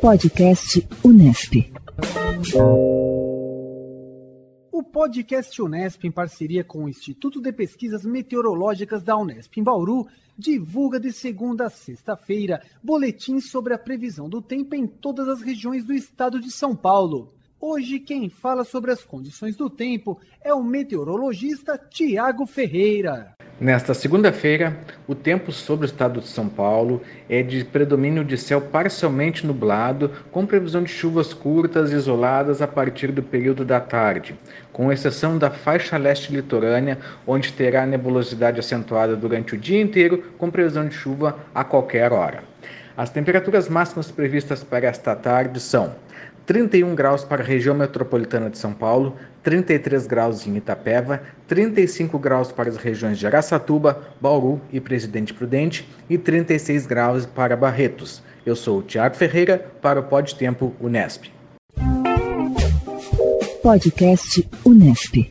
Podcast Unesp. O podcast Unesp, em parceria com o Instituto de Pesquisas Meteorológicas da Unesp em Bauru, divulga de segunda a sexta-feira boletins sobre a previsão do tempo em todas as regiões do estado de São Paulo. Hoje, quem fala sobre as condições do tempo é o meteorologista Tiago Ferreira. Nesta segunda-feira, o tempo sobre o estado de São Paulo é de predomínio de céu parcialmente nublado, com previsão de chuvas curtas e isoladas a partir do período da tarde, com exceção da faixa leste litorânea, onde terá nebulosidade acentuada durante o dia inteiro, com previsão de chuva a qualquer hora. As temperaturas máximas previstas para esta tarde são 31 graus para a região metropolitana de São Paulo, 33 graus em Itapeva, 35 graus para as regiões de Araçatuba, Bauru e Presidente Prudente e 36 graus para Barretos. Eu sou o Tiago Ferreira para o Pod Tempo Unesp. Podcast Unesp.